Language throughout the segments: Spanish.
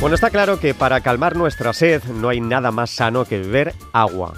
Bueno, está claro que para calmar nuestra sed no hay nada más sano que beber agua.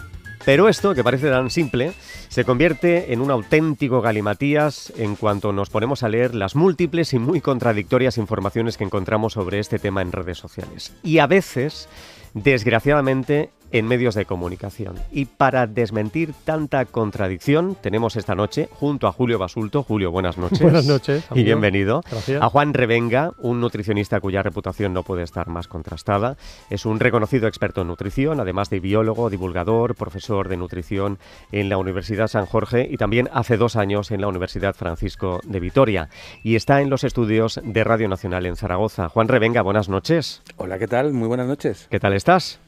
Pero esto, que parece tan simple, se convierte en un auténtico galimatías en cuanto nos ponemos a leer las múltiples y muy contradictorias informaciones que encontramos sobre este tema en redes sociales. Y a veces, desgraciadamente, en medios de comunicación. Y para desmentir tanta contradicción, tenemos esta noche junto a Julio Basulto. Julio, buenas noches. Buenas noches. Y bienvenido. Gracias. A Juan Revenga, un nutricionista cuya reputación no puede estar más contrastada. Es un reconocido experto en nutrición, además de biólogo, divulgador, profesor de nutrición en la Universidad San Jorge y también hace dos años en la Universidad Francisco de Vitoria. Y está en los estudios de Radio Nacional en Zaragoza. Juan Revenga, buenas noches. Hola, ¿qué tal? Muy buenas noches. ¿Qué tal estás?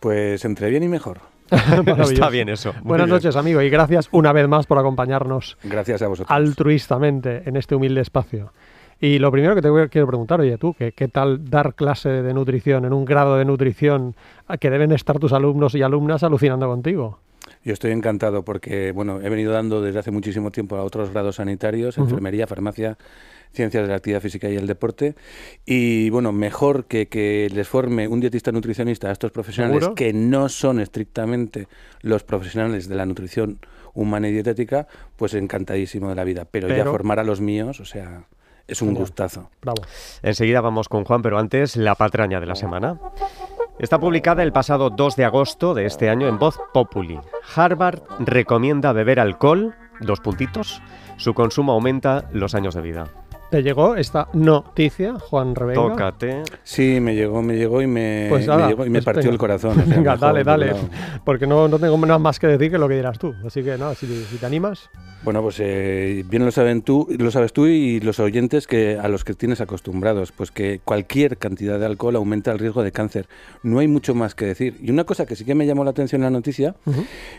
Pues entre bien y mejor. Está bien eso. Muy Buenas bien. noches, amigo, y gracias una vez más por acompañarnos Gracias a vosotros. altruistamente en este humilde espacio. Y lo primero que te voy a- quiero preguntar, oye, tú, ¿qué, qué tal dar clase de nutrición en un grado de nutrición a que deben estar tus alumnos y alumnas alucinando contigo? Yo estoy encantado porque, bueno, he venido dando desde hace muchísimo tiempo a otros grados sanitarios, enfermería, farmacia, ciencias de la actividad física y el deporte. Y, bueno, mejor que, que les forme un dietista nutricionista a estos profesionales ¿Seguro? que no son estrictamente los profesionales de la nutrición humana y dietética, pues encantadísimo de la vida. Pero, ya formar a los míos, o sea, es un Genial. gustazo. Bravo. Enseguida vamos con Juan, pero antes la patraña de la semana. Está publicada el pasado 2 de agosto de este año en Voz Populi. Harvard recomienda beber alcohol, dos puntitos, su consumo aumenta los años de vida. ¿Te llegó esta noticia, Juan Revenga? Tócate. Sí, me llegó, me llegó y me, Pues me llegó y me pues partió el corazón. o sea, Venga, dale, dale. Porque no, no tengo nada más que decir que lo que dirás tú. Así que nada, si, si te animas. Bueno, pues eh, bien lo saben tú, lo sabes tú y los oyentes que a los que tienes acostumbrados, pues que cualquier cantidad de alcohol aumenta el riesgo de cáncer. No hay mucho más que decir. Y una cosa que sí que me llamó la atención en la noticia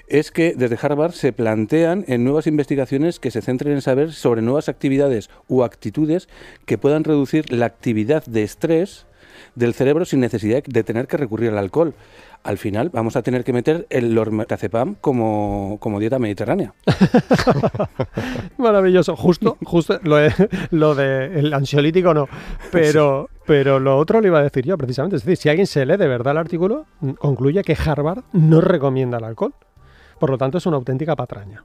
es que desde Harvard se plantean en nuevas investigaciones que se centren en saber sobre nuevas actividades u actitudes que puedan reducir la actividad de estrés del cerebro sin necesidad de tener que recurrir al alcohol. Al final vamos a tener que meter el lormetazepam como, como dieta mediterránea. Maravilloso. Justo, justo lo, de- lo del ansiolítico no. Pero, pero lo otro lo iba a decir yo, precisamente. Es decir, si alguien se lee de verdad el artículo, mm, concluye que Harvard no recomienda el alcohol. Por lo tanto, es una auténtica patraña.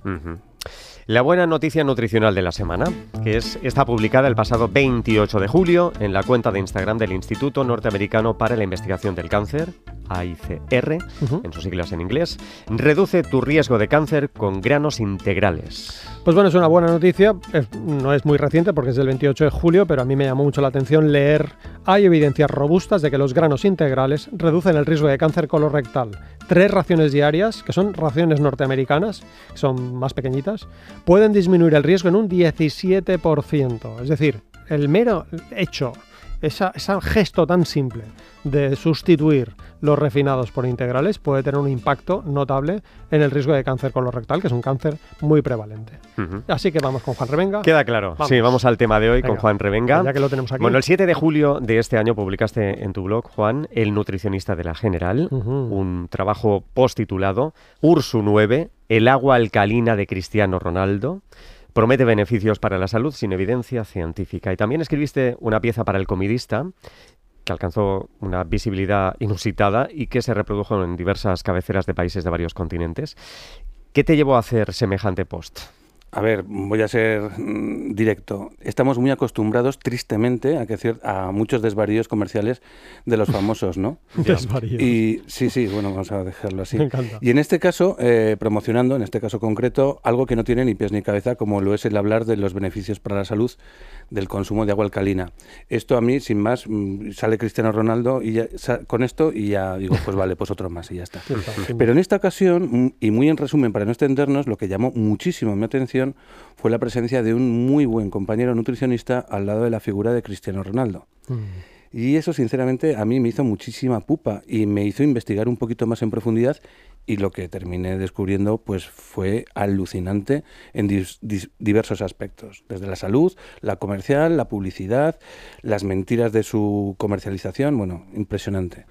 La buena noticia nutricional de la semana, que es está publicada el pasado 28 de julio en la cuenta de Instagram del Instituto Norteamericano para la Investigación del Cáncer, AICR, Ujú. en sus siglas en inglés, reduce tu riesgo de cáncer con granos integrales. Pues bueno, es una buena noticia. Es- no es muy reciente porque es del 28 de julio, pero a mí me llamó mucho la atención leer. Hay evidencias robustas de que los granos integrales reducen el riesgo de cáncer colorectal. Tres raciones diarias, que son raciones norteamericanas, que son más pequeñitas, pueden disminuir el riesgo en un 17%. Es decir, el mero hecho, esa- ese gesto tan simple de sustituir los refinados por integrales puede tener un impacto notable en el riesgo de cáncer colorectal, que es un cáncer muy prevalente. Así que vamos con Juan Revenga. Queda claro. Vamos. Sí, vamos al tema de hoy con. Juan Revenga. Ya que lo tenemos aquí. Bueno, el 7 de julio de este año publicaste en tu blog, Juan, El nutricionista de la General, un trabajo post-titulado Ursu 9, el agua alcalina de Cristiano Ronaldo. Promete beneficios para la salud sin evidencia científica. Y también escribiste una pieza para el comidista que alcanzó una visibilidad inusitada y que se reprodujo en diversas cabeceras de países de varios continentes. ¿Qué te llevó a hacer semejante post? A ver, voy a ser mm, directo. Estamos muy acostumbrados, tristemente, a, que a muchos desvaríos comerciales de los famosos, ¿no? Desvaríos. Y sí, sí, bueno, vamos a dejarlo así. Me encanta. Y en este caso, eh, promocionando, en este caso concreto, algo que no tiene ni pies ni cabeza, como lo es el hablar de los beneficios para la salud del consumo de agua alcalina. Esto a mí, sin más, mm, sale Cristiano Ronaldo y ya- con esto y ya digo, pues vale, pues otro más y ya está. Pero en esta ocasión, mm, y muy en resumen para no extendernos, lo que llamó muchísimo mi atención fue la presencia de un muy buen compañero nutricionista al lado de la figura de Cristiano Ronaldo. Mm. Y eso, sinceramente, a mí me hizo muchísima pupa y me hizo investigar un poquito más en profundidad y lo que terminé descubriendo pues fue alucinante en dis- dis- diversos aspectos, desde la salud, la comercial, la publicidad, las mentiras de su comercialización, bueno, impresionante.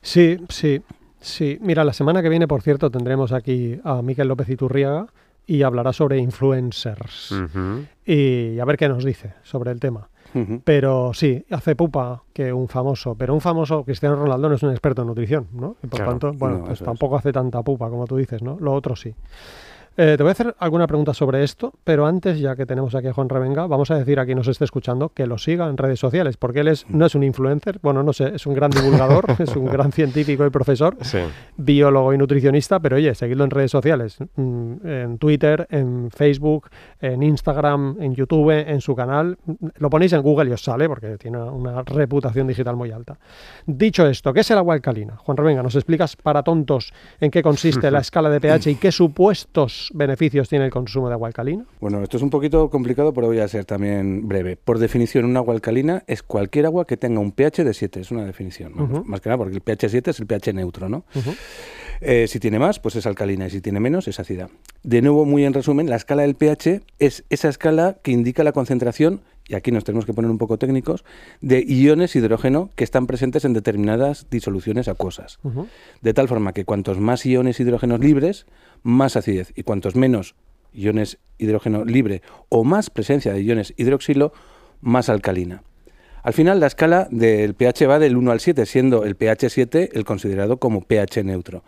Sí, sí, sí. Mira, la semana que viene, por cierto, tendremos aquí a Miquel López Iturriaga y hablará sobre influencers. Y a ver qué nos dice sobre el tema. pero sí, hace pupa que un famoso, pero un famoso Cristiano Ronaldo no es un experto en nutrición, ¿no? Y por tanto, bueno, pues tampoco hace tanta pupa como tú dices, ¿no? Lo otro sí. Eh, te voy a hacer alguna pregunta sobre esto, pero antes, ya que tenemos aquí a Juan Revenga, vamos a decir a quien nos esté escuchando que lo siga en redes sociales, porque él es, no es un influencer, bueno, no sé, es un gran divulgador, es un gran científico y profesor, biólogo y nutricionista, pero oye, seguidlo en redes sociales, mm, en Twitter, en Facebook, en Instagram, en YouTube, en su canal. Lo ponéis en Google y os sale, porque tiene una reputación digital muy alta. Dicho esto, ¿qué es el agua alcalina? Juan Revenga, ¿nos explicas para tontos en qué consiste la escala de pH y qué supuestos beneficios tiene el consumo de agua alcalina? Bueno, esto es un poquito complicado, pero voy a ser también breve. Por definición, un agua alcalina es cualquier agua que tenga un pH de 7, es una definición. Más que nada porque el pH 7 es el pH neutro, ¿no? Eh, si tiene más, pues es alcalina y si tiene menos, es ácida. De nuevo, muy en resumen, la escala del pH es esa escala que indica la concentración y aquí nos tenemos que poner un poco técnicos, de iones hidrógeno que están presentes en determinadas disoluciones acuosas. De tal forma que cuantos más iones hidrógenos libres, más acidez, y cuantos menos iones hidrógeno libre o más presencia de iones hidroxilo, más alcalina. Al final la escala del pH va del 1 al 7, siendo el pH 7 el considerado como pH neutro.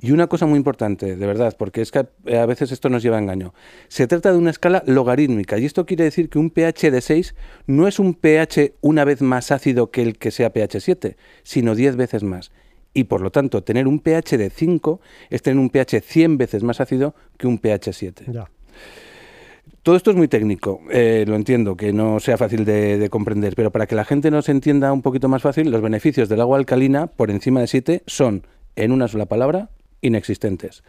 Y una cosa muy importante, de verdad, porque es que a veces esto nos lleva a engaño. Se trata de una escala logarítmica y esto quiere decir que un pH de 6 no es un pH una vez más ácido que el que sea pH 7, sino 10 veces más. Y por lo tanto, tener un pH de 5 es tener un pH 100 veces más ácido que un pH 7. Todo esto es muy técnico, eh, lo entiendo, que no sea fácil de, comprender, pero para que la gente nos entienda un poquito más fácil, los beneficios del agua alcalina por encima de 7 son, en una sola palabra, inexistentes.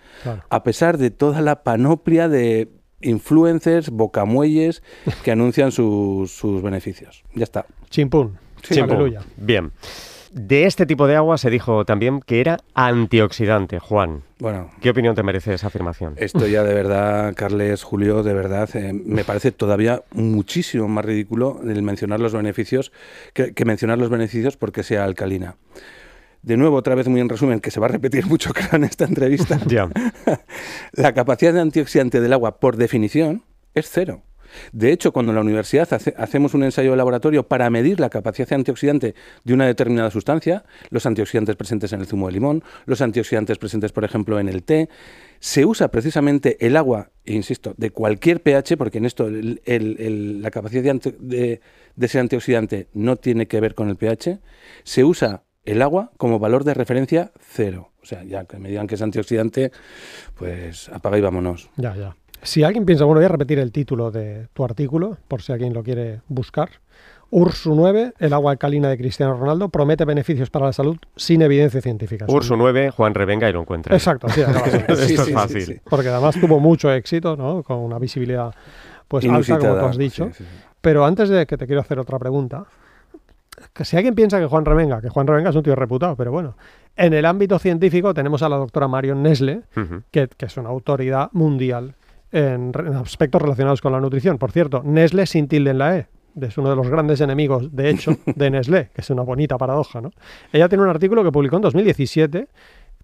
A pesar de toda la panoplia de influencers, bocamuelles que anuncian sus, beneficios. Ya está. Chimpún. Aleluya. Bien. De este tipo de agua se dijo también que era antioxidante, Juan. Bueno, ¿qué opinión te merece esa afirmación? Esto ya de verdad, Carles, Julio, de verdad, eh, me parece todavía muchísimo más ridículo el mencionar los beneficios que, mencionar los beneficios porque sea alcalina. De nuevo, otra vez muy en resumen, que se va a repetir mucho en esta entrevista. Ya. la capacidad de antioxidante del agua, por definición, es cero. De hecho, cuando en la universidad hacemos un ensayo de laboratorio para medir la capacidad antioxidante de una determinada sustancia, los antioxidantes presentes en el zumo de limón, los antioxidantes presentes, por ejemplo, en el té, se usa precisamente el agua, e insisto, de cualquier pH, porque en esto la capacidad de, ese antioxidante no tiene que ver con el pH, se usa el agua como valor de referencia cero. O sea, ya que me digan que es antioxidante, pues apaga y vámonos. Ya, ya. Si alguien piensa, bueno, voy a repetir el título de tu artículo, por si alguien lo quiere buscar. Ursu 9, el agua alcalina de Cristiano Ronaldo, promete beneficios para la salud sin evidencia científica. Ursu 9, Juan Revenga y lo encuentra. Exacto, sí, Esto es fácil. Porque además tuvo mucho éxito, ¿no? Con una visibilidad pues alta, como tú has dicho. Pero antes de que te quiero hacer otra pregunta, que si alguien piensa que Juan Revenga, que Juan Revenga es un tío reputado, pero bueno, en el ámbito científico tenemos a la doctora Marion Nesle, que, que es una autoridad mundial en, aspectos relacionados con la nutrición. Por cierto, Nestlé sin tilde en la E. Es uno de los grandes enemigos, de hecho, de Nestlé, que es una bonita paradoja. ¿no? Ella tiene un artículo que publicó en 2017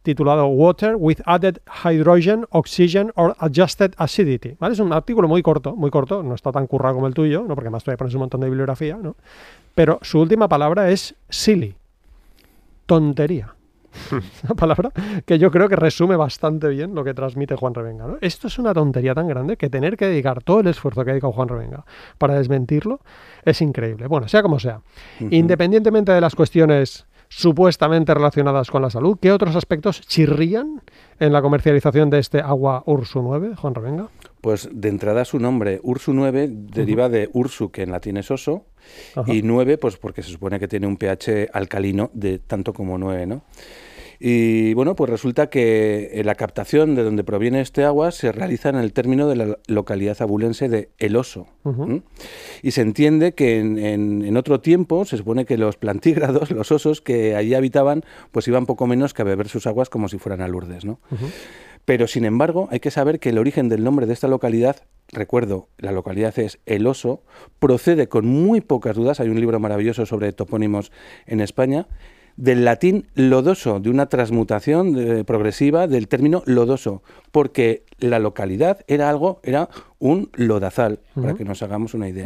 titulado Water with Added Hydrogen, Oxygen or Adjusted Acidity. ¿Vale? Es un artículo muy corto, muy corto, no está tan currado como el tuyo, ¿no? porque más todavía pones un montón de bibliografía, ¿no? pero su última palabra es silly, tontería. una palabra que yo creo que resume bastante bien lo que transmite Juan Revenga. Esto es una tontería tan grande que tener que dedicar todo el esfuerzo que ha dedicado Juan Revenga para desmentirlo es increíble. Bueno, sea como sea, independientemente de las cuestiones supuestamente relacionadas con la salud, ¿qué otros aspectos chirrían en la comercialización de este agua Ursu 9, Juan Revenga? Pues de entrada su nombre, Ursu 9, deriva de Ursu, que en latín es oso, y 9, pues porque se supone que tiene un pH alcalino de tanto como 9, ¿no? Y bueno, pues resulta que eh, la captación de donde proviene este agua se realiza en el término de la localidad abulense de El Oso. Y se entiende que en, otro tiempo se supone que los plantígrados, los osos que allí habitaban, pues iban poco menos que a beber sus aguas como si fueran alurdes, ¿no? Pero sin embargo, hay que saber que el origen del nombre de esta localidad, recuerdo, la localidad es El Oso, procede con muy pocas dudas, hay un libro maravilloso sobre topónimos en España, del latín lodoso, de una transmutación eh, progresiva del término lodoso, porque la localidad era algo, era un lodazal, para que nos hagamos una idea.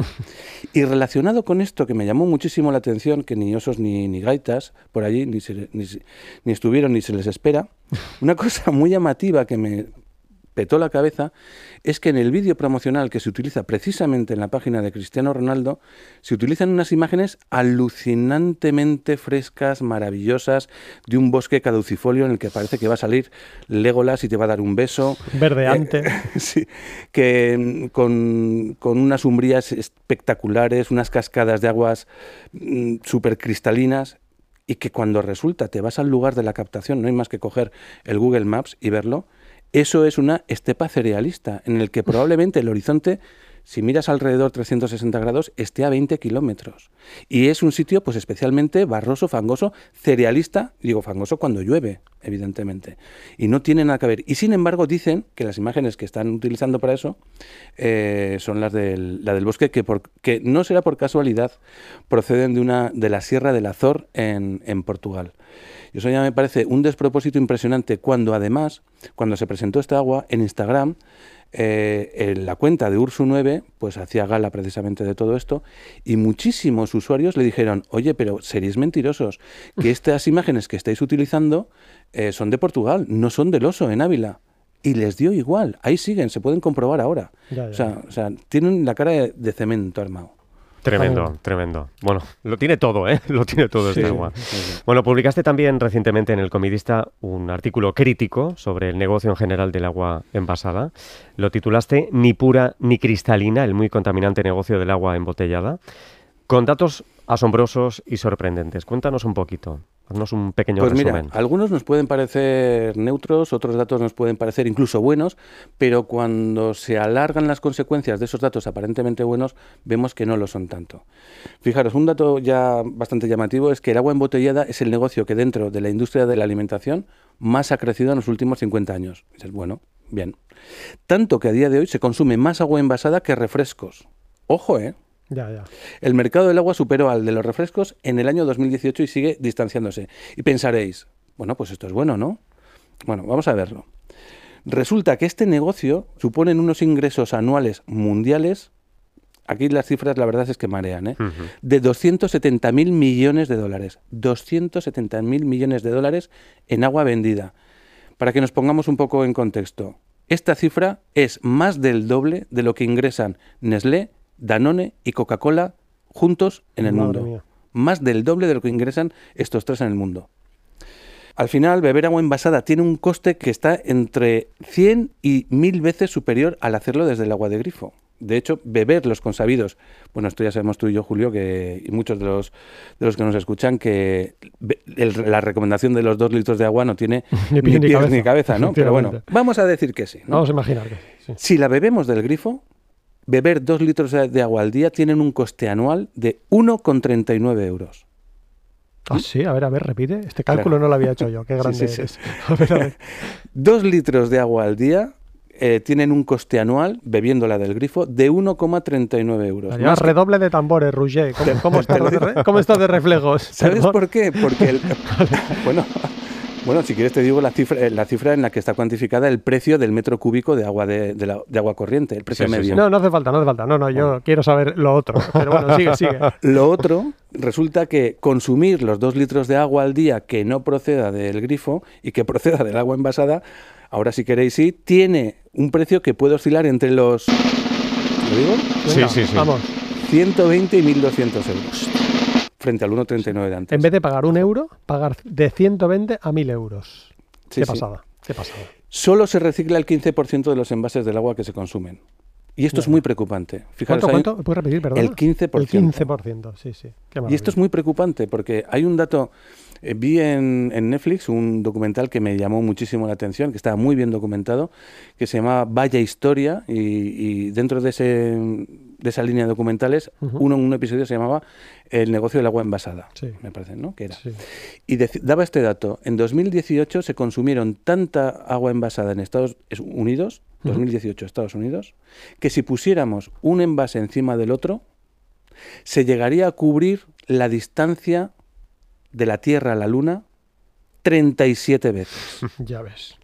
Y relacionado con esto, que me llamó muchísimo la atención, que ni osos ni, ni gaitas por allí ni, ni, ni estuvieron ni se les espera, una cosa muy llamativa que me petó la cabeza es que en el vídeo promocional que se utiliza precisamente en la página de Cristiano Ronaldo, se utilizan unas imágenes alucinantemente frescas, maravillosas, de un bosque caducifolio en el que parece que va a salir Legolas y te va a dar un beso. Verdeante. Eh, sí, que mm, con, con, unas umbrías espectaculares, unas cascadas de aguas mm, súper cristalinas y que cuando resulta te vas al lugar de la captación, no hay más que coger el Google Maps y verlo, eso es una estepa cerealista, en el que probablemente el horizonte, si miras alrededor 360 grados, esté a 20 kilómetros. Y es un sitio pues especialmente barroso, fangoso, cerealista, digo fangoso cuando llueve, evidentemente. Y no tiene nada que ver. Y sin embargo dicen que las imágenes que están utilizando para eso eh, son las del, la del bosque, que, por, que no será por casualidad, proceden de, una, de la Sierra del Azor en, en Portugal. Eso ya me parece un despropósito impresionante cuando además, cuando se presentó esta agua en Instagram, eh, en la cuenta de Ursu 9 pues hacía gala precisamente de todo esto y muchísimos usuarios le dijeron, oye, pero seréis mentirosos, que estas imágenes que estáis utilizando eh, son de Portugal, no son del oso en Ávila. Y les dio igual, ahí siguen, se pueden comprobar ahora. O, sea, o sea, tienen la cara de, de cemento armado. Tremendo, tremendo. Bueno, lo tiene todo, ¿eh? Lo tiene todo este agua. Bueno, publicaste también recientemente en El Comidista un artículo crítico sobre el negocio en general del agua envasada. Lo titulaste Ni pura ni cristalina, el muy contaminante negocio del agua embotellada, con datos asombrosos y sorprendentes. Cuéntanos un poquito. Haznos un pequeño pues resumen. Mira, algunos nos pueden parecer neutros, otros datos nos pueden parecer incluso buenos, pero cuando se alargan las consecuencias de esos datos aparentemente buenos, vemos que no lo son tanto. Fijaros, un dato ya bastante llamativo es que el agua embotellada es el negocio que dentro de la industria de la alimentación más ha crecido en los últimos 50 años. Dices, bueno, bien. Tanto que a día de hoy se consume más agua envasada que refrescos. Ojo, ¿eh? Ya, ya. El mercado del agua superó al de los refrescos en el año 2018 y sigue distanciándose. Y pensaréis, bueno, pues esto es bueno, ¿no? Bueno, vamos a verlo. Resulta que este negocio supone unos ingresos anuales mundiales, aquí las cifras la verdad es que marean, ¿eh? Uh -huh. de 270.000 millones de dólares. 270.000 millones de dólares en agua vendida. Para que nos pongamos un poco en contexto, esta cifra es más del doble de lo que ingresan Nestlé, Danone y Coca-Cola juntos en el Madre mundo. Mía. Más del doble de lo que ingresan estos tres en el mundo. Al final, beber agua envasada tiene un coste que está entre 100 y 1000 veces superior al hacerlo desde el agua de grifo. De hecho, beber los consabidos, bueno, esto ya sabemos tú y yo, Julio, que, y muchos de los, de los que nos escuchan, que el, la recomendación de los dos litros de agua no tiene ni, ni, ni, pies cabeza. ni cabeza, ¿no? Pero bueno, vamos a decir que sí. ¿no? Vamos a imaginar que sí. Si la bebemos del grifo, beber dos litros de agua al día tienen un coste anual de 1,39 euros. Ah, sí, a ver, a ver, repite. Este cálculo claro. no lo había hecho yo. Qué grande sí, sí, sí. A ver, a ver. Dos litros de agua al día eh, tienen un coste anual, bebiéndola del grifo, de 1,39 euros. Ya, redoble de tambores, Rouget. ¿Cómo, cómo, está de, ¿Cómo, estás de reflejos? ¿Sabes por qué? Porque, el, bueno, bueno, si quieres te digo la cifra, eh, la cifra en la que está cuantificada el precio del metro cúbico de agua de, de, la, de agua corriente, el precio sí, medio. Sí, no, no hace falta, no hace falta. No, no, yo bueno. quiero saber lo otro. Pero bueno, sigue, sigue. Lo otro, resulta que consumir los dos litros de agua al día que no proceda del grifo y que proceda del agua envasada, ahora si queréis sí, tiene un precio que puede oscilar entre los... ¿Lo digo? Venga, sí, sí, sí. Vamos. 120 y 1.200 euros frente al 1,39 de antes. En vez de pagar un euro, pagar de 120 a 1.000 euros. Sí, Qué pasada, sí. qué pasada. Solo se recicla el 15% de los envases del agua que se consumen. Y esto Bien. es muy preocupante. Fijaros, ¿Cuánto, cuánto? ¿Puedes repetir, perdón? El 15%. El 15%, sí, sí. y esto es muy preocupante porque hay un dato... Eh, vi en, en, Netflix un documental que me llamó muchísimo la atención, que estaba muy bien documentado, que se llamaba Vaya Historia, y, y dentro de, ese, de esa línea de documentales, uh -huh. uno, un episodio se llamaba El negocio del agua envasada, sí. me parece, ¿no? Que era. Sí. Y daba este dato, en 2018 se consumieron tanta agua envasada en Estados Unidos, 2018 uh -huh. Estados Unidos, que si pusiéramos un envase encima del otro, se llegaría a cubrir la distancia de la Tierra a la Luna 37 veces. Ya ves.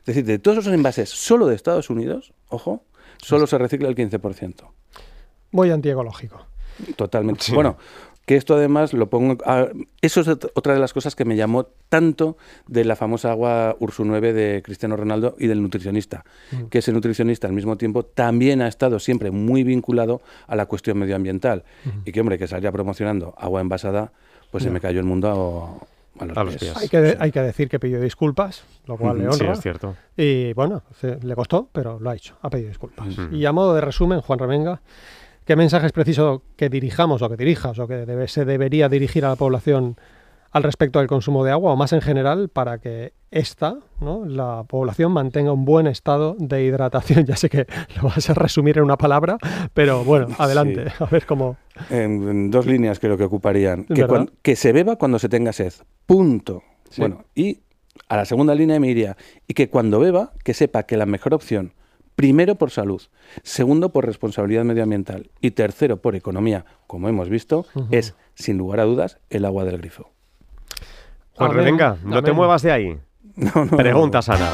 Es decir, de todos esos envases solo de Estados Unidos, ojo, solo se recicla el 15%. Muy antiecológico. Totalmente. Sí. Bueno, que esto además lo pongo... a- eso es ot- otra de las cosas que me llamó tanto de la famosa agua Ursu 9 de Cristiano Ronaldo y del nutricionista, Mm. que ese nutricionista al mismo tiempo también ha estado siempre muy vinculado a la cuestión medioambiental y que, hombre, que salía promocionando agua envasada, pues se me cayó el mundo a, a los A los pies. pies. Hay que, de- hay que decir que pidió disculpas, lo cual le Ujú, Sí, honra. es cierto. Y bueno, se- le costó, pero lo ha hecho, ha pedido disculpas. Y a modo de resumen, Juan Remenga, ¿qué mensaje es preciso que dirijamos o que dirijas o que debe- se debería dirigir a la población al respecto del consumo de agua o más en general para que esta, ¿no? la población mantenga un buen estado de hidratación? Ya sé que lo vas a resumir en una palabra, pero bueno, adelante, a ver cómo... En, dos líneas creo que ocuparían. Que, se beba cuando se tenga sed. Punto. Sí. Bueno, y a la segunda línea me iría. Y que cuando beba, que sepa que la mejor opción, primero por salud, segundo por responsabilidad medioambiental y tercero por economía, como hemos visto, es, sin lugar a dudas, el agua del grifo. Juan Revenga, no te muevas de ahí. No, no, Pregunta sana.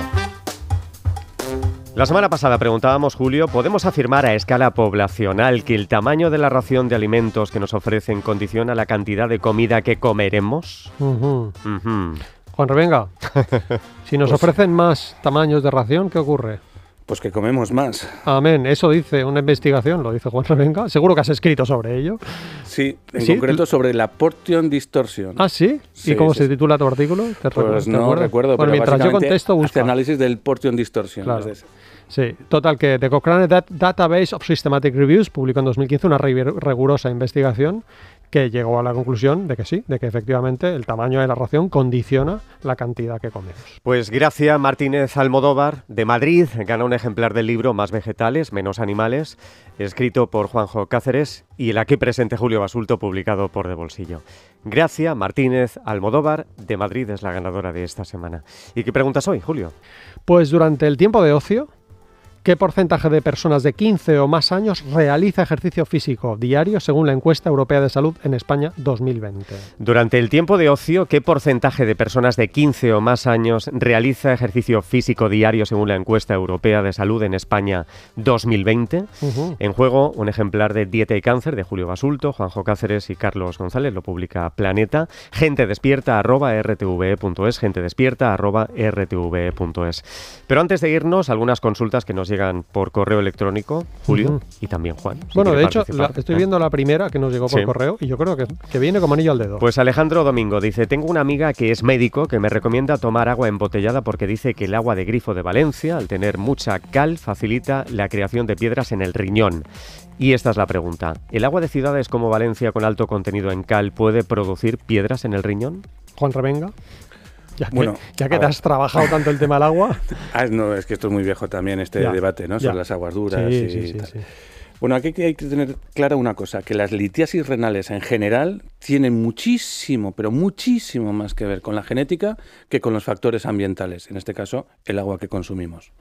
La semana pasada preguntábamos, Julio, ¿podemos afirmar a escala poblacional que el tamaño de la ración de alimentos que nos ofrecen condiciona la cantidad de comida que comeremos? Juan Revenga, si nos Pues- ofrecen más tamaños de ración, ¿qué ocurre? Pues que comemos más. Amén, eso dice una investigación, lo dice Juan Revenga. Seguro que has escrito sobre ello. Sí, en Sí, concreto sobre la portion distortion. Ah, sí. Sí, ¿Y cómo sí, se titula tu artículo? ¿Te recuerdas- Pues te no acuerdas? recuerdo, Bueno, pero mientras yo contesto, hace busca. análisis del portion distortion. Claro. Sí, total, que The Cochrane Dat- Database of Systematic Reviews publicó en 2015 una rigurosa investigación que llegó a la conclusión de que sí, de que efectivamente el tamaño de la ración condiciona la cantidad que comemos. Pues Gracia Martínez Almodóvar, de Madrid, gana un ejemplar del libro Más vegetales, menos animales, escrito por Juanjo Cáceres y el aquí presente Julio Basulto, publicado por De Bolsillo. Gracia Martínez Almodóvar, de Madrid, es la ganadora de esta semana. ¿Y qué preguntas hoy, Julio? Pues durante el tiempo de ocio, ¿qué porcentaje de personas de 15 o más años realiza ejercicio físico diario según la encuesta europea de salud en España 2020? Durante el tiempo de ocio, ¿qué porcentaje de personas de 15 o más años realiza ejercicio físico diario según la encuesta europea de salud en España 2020? Ujú. En juego, un ejemplar de Dieta y Cáncer de Julio Basulto, Juanjo Cáceres y Carlos González, lo publica Planeta. Gente despierta arroba rtve.es, gente despierta arroba rtve.es. Pero antes de irnos, algunas consultas que nos llegan por correo electrónico, Julio y también Juan. si Bueno, de hecho, la- estoy viendo la primera que nos llegó por Sí. correo y yo creo que, que viene como anillo al dedo. Pues Alejandro Domingo dice, tengo una amiga que es médico que me recomienda tomar agua embotellada porque dice que el agua de grifo de Valencia, al tener mucha cal, facilita la creación de piedras en el riñón. Y esta es la pregunta, ¿el agua de ciudades como Valencia con alto contenido en cal puede producir piedras en el riñón? Juan Revenga. Ya que, Bueno, ya que te has trabajado tanto el tema del agua. Ah, no, es que esto es muy viejo también, este Ya, debate, ¿no? Sobre las aguas duras Sí, y sí, tal. sí. Bueno, aquí hay que tener clara una cosa, que las litiasis renales en general tienen muchísimo, pero muchísimo más que ver con la genética que con los factores ambientales, en este caso el agua que consumimos.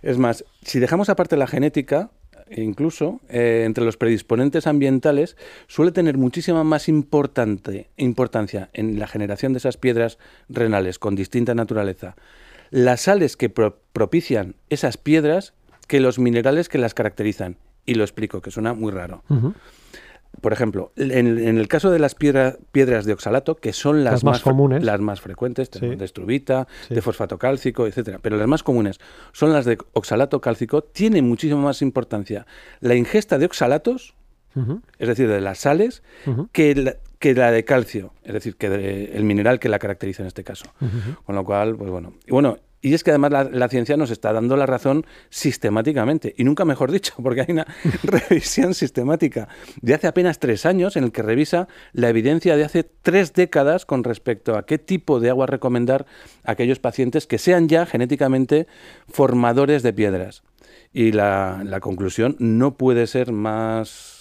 Es más, si dejamos aparte la genética, incluso eh, entre los predisponentes ambientales suele tener muchísima más importante, importancia en la generación de esas piedras renales con distinta naturaleza las sales que pro- propician esas piedras que los minerales que las caracterizan. Y lo explico, que suena muy raro. Por ejemplo, en, en el caso de las piedra- piedras de oxalato, que son las, Las más comunes. las más frecuentes, Sí. de estruvita, Sí. de fosfato cálcico, etcétera, pero las más comunes son las de oxalato cálcico, tiene muchísima más importancia la ingesta de oxalatos, es decir, de las sales, que la, que la de calcio, es decir, que de- el mineral que la caracteriza en este caso. Con lo cual, pues bueno. Y bueno, y es que además la, la ciencia nos está dando la razón sistemáticamente, y nunca mejor dicho, porque hay una revisión sistemática de hace apenas tres años en el que revisa la evidencia de hace tres décadas con respecto a qué tipo de agua recomendar a aquellos pacientes que sean ya genéticamente formadores de piedras. Y la, la conclusión no puede ser más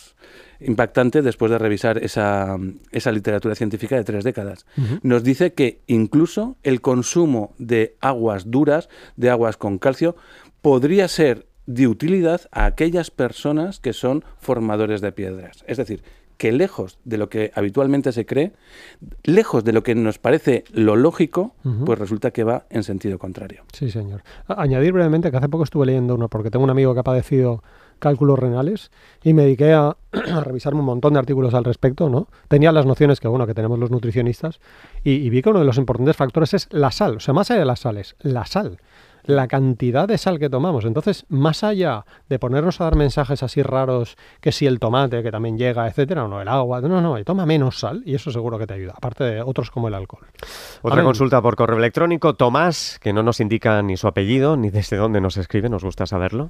impactante después de revisar esa, esa literatura científica de tres décadas. Nos dice que incluso el consumo de aguas duras, de aguas con calcio, podría ser de utilidad a aquellas personas que son formadores de piedras. Es decir, que lejos de lo que habitualmente se cree, lejos de lo que nos parece lo lógico, pues resulta que va en sentido contrario. Sí, señor. añadir brevemente que hace poco estuve leyendo uno, porque tengo un amigo que ha padecido cálculos renales y me dediqué a, revisarme un montón de artículos al respecto, ¿no? Tenía las nociones que, bueno, que tenemos los nutricionistas y, y vi que uno de los importantes factores es la sal, o sea, más allá de las sales, la sal la cantidad de sal que tomamos. Entonces, más allá de ponernos a dar mensajes así raros, que si el tomate, que también llega, etcétera, o no, el agua, no, no, toma menos sal y eso seguro que te ayuda, aparte de otros como el alcohol. Otra consulta por correo electrónico, Tomás, que no nos indica ni su apellido, ni desde dónde nos escribe, nos gusta saberlo.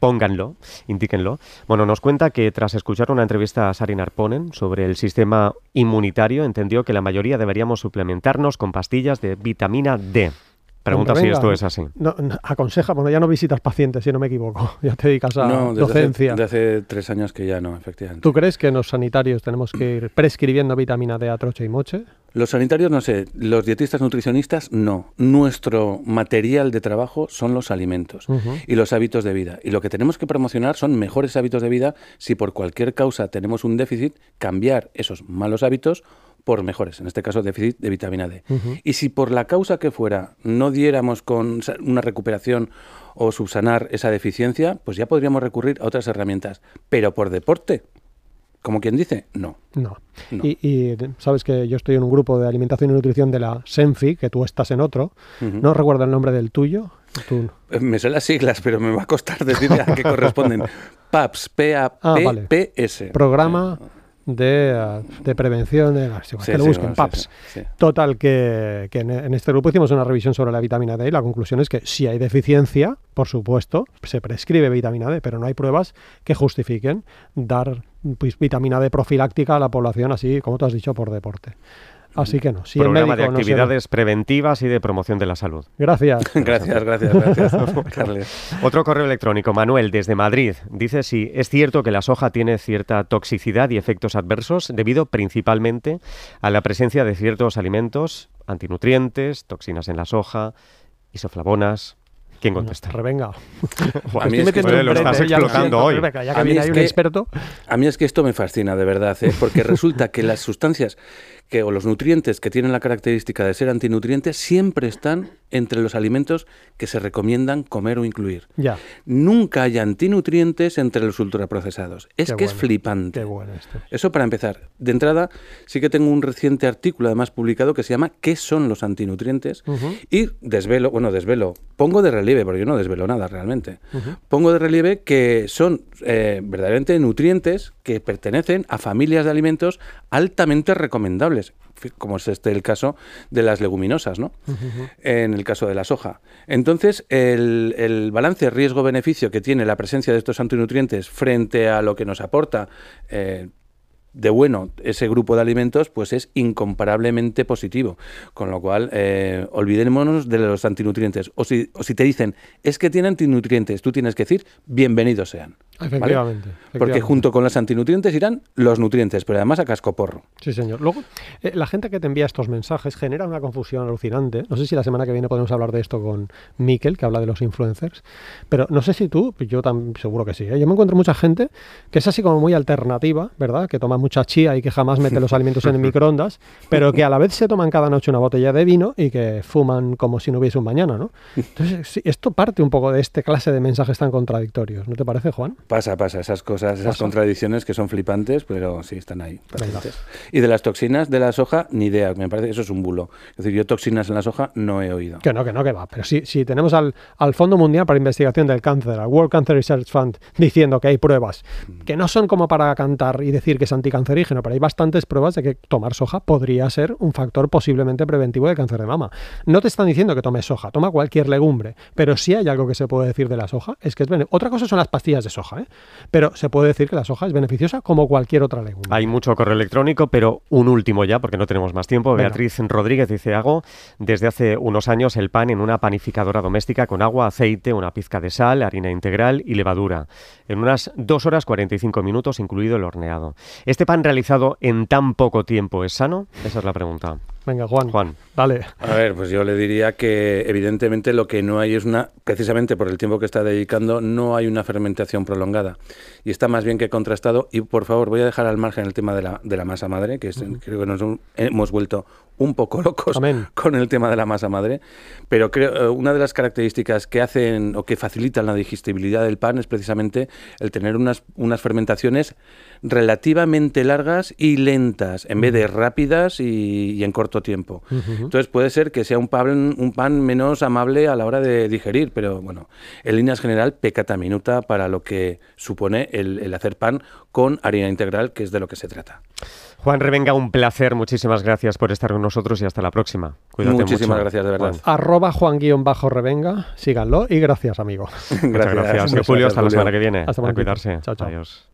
Pónganlo, indíquenlo. Bueno, nos cuenta que tras escuchar una entrevista a Sarin Arponen sobre el sistema inmunitario, entendió que la mayoría deberíamos suplementarnos con pastillas de vitamina D. Pregunta si esto es así. No, aconseja, bueno, ya no visitas pacientes, si no me equivoco. Ya te dedicas a no, docencia. Hace, hace tres años que ya no, efectivamente. ¿Tú crees que los sanitarios tenemos que ir prescribiendo vitamina D a troche y moche? Los sanitarios no sé, los dietistas nutricionistas no. Nuestro material de trabajo son los alimentos y los hábitos de vida. Y lo que tenemos que promocionar son mejores hábitos de vida si por cualquier causa tenemos un déficit, cambiar esos malos hábitos por mejores, en este caso déficit de vitamina D. Y si por la causa que fuera no diéramos con una recuperación o subsanar esa deficiencia, pues ya podríamos recurrir a otras herramientas. Pero por deporte, como quien dice, no. No. Y, sabes que yo estoy en un grupo de alimentación y nutrición de la SENFI, que tú estás en otro. No recuerdo el nombre del tuyo. Eh, me sé las siglas, pero me va a costar decir a qué corresponden. PAPS, P-A-P-P-S. Programa de, de prevención de que lo busquen, PAPS. Total, que, que en, este grupo hicimos una revisión sobre la vitamina D y la conclusión es que si hay deficiencia, por supuesto, se prescribe vitamina D, pero no hay pruebas que justifiquen dar pues, vitamina D profiláctica a la población así, como tú has dicho, por deporte. Así que no. Si Programa de actividades preventivas y de promoción de la salud. Gracias. gracias, gracias, gracias. Otro correo electrónico, Manuel, desde Madrid. Dice si es cierto que la soja tiene cierta toxicidad y efectos adversos debido principalmente a la presencia de ciertos alimentos, antinutrientes, toxinas en la soja, isoflavonas, ¿Quién contesta? Revenga. a mí es que, lo estás explotando hoy. Ya que a, mí es un experto. a mí es que esto me fascina, de verdad, ¿eh? porque resulta que las sustancias que, o los nutrientes que tienen la característica de ser antinutrientes siempre están entre los alimentos que se recomiendan comer o incluir. Ya. Nunca hay antinutrientes entre los ultraprocesados. Es que es flipante. Qué bueno esto. Eso para empezar. De entrada, sí que tengo un reciente artículo además publicado que se llama ¿Qué son los antinutrientes? Y desvelo, bueno, desvelo, pongo de relieve, porque yo no desvelo nada realmente. Pongo de relieve que son eh, verdaderamente nutrientes que pertenecen a familias de alimentos altamente recomendables como es este el caso de las leguminosas, ¿no? En el caso de la soja. Entonces, el, balance riesgo-beneficio que tiene la presencia de estos antinutrientes frente a lo que nos aporta eh, de bueno ese grupo de alimentos, pues es incomparablemente positivo. Con lo cual, eh, olvidémonos de los antinutrientes. O si, o si te dicen, es que tiene antinutrientes, tú tienes que decir, bienvenidos sean. Efectivamente, Porque junto con los antinutrientes irán los nutrientes, pero además a cascoporro. Sí, señor. Luego, eh, la gente que te envía estos mensajes genera una confusión alucinante. No sé si la semana que viene podemos hablar de esto con Miquel, que habla de los influencers. Pero no sé si tú, yo también seguro que sí. ¿eh? Yo me encuentro mucha gente que es así como muy alternativa, ¿verdad? Que toma mucha chía y que jamás mete los alimentos en el microondas, pero que a la vez se toman cada noche una botella de vino y que fuman como si no hubiese un mañana, ¿no? Entonces, esto parte un poco de este clase de mensajes tan contradictorios. ¿No te parece, Juan? Pasa, pasa, esas cosas, esas contradicciones que son flipantes, pero sí están ahí. Y de las toxinas de la soja, ni idea, me parece que eso es un bulo. Es decir, yo toxinas en la soja no he oído. Que no, que no, que va. Pero si, si tenemos al, al Fondo Mundial para Investigación del Cáncer, al World Cancer Research Fund, diciendo que hay pruebas mm. que no son como para cantar y decir que es anticancerígeno, pero hay bastantes pruebas de que tomar soja podría ser un factor posiblemente preventivo de cáncer de mama. No te están diciendo que tomes soja, toma cualquier legumbre, pero si hay algo que se puede decir de la soja, es que es Otra cosa son las pastillas de soja, ¿eh? Pero se puede decir que la soja es beneficiosa como cualquier otra legumbre. Hay mucho correo electrónico, pero un último ya, porque no tenemos más tiempo. Beatriz Rodríguez dice, hago desde hace unos años el pan en una panificadora doméstica con agua, aceite, una pizca de sal, harina integral y levadura. En unas 2 horas 45 minutos, incluido el horneado. ¿Este pan realizado en tan poco tiempo es sano? Esa es la pregunta. Venga, Juan. Juan. Dale. A ver, pues yo le diría que evidentemente lo que no hay es una, precisamente por el tiempo que está dedicando, no hay una fermentación prolongada. Y está más bien que contrastado. Y por favor, voy a dejar al margen el tema de la, de la masa madre, que es, creo que nos hemos vuelto un poco locos Amén. con el tema de la masa madre. Pero creo eh, una de las características que hacen o que facilitan la digestibilidad del pan es precisamente el tener unas, unas fermentaciones relativamente largas y lentas, en vez de rápidas y, y en corto tiempo. Entonces puede ser que sea un pan, un pan menos amable a la hora de digerir, pero bueno, en líneas general, pecata minuta para lo que supone el, el hacer pan con harina integral, que es de lo que se trata. Juan Revenga, un placer. Muchísimas gracias por estar con nosotros y hasta la próxima. Cuídate Muchísimas mucho, gracias, de verdad. Juan. Arroba Juan-Revenga, síganlo y gracias, amigo. Muchas gracias. Muchas Julio, hasta la semana que viene. Hasta a cuidarse. Chao, chao. Adiós.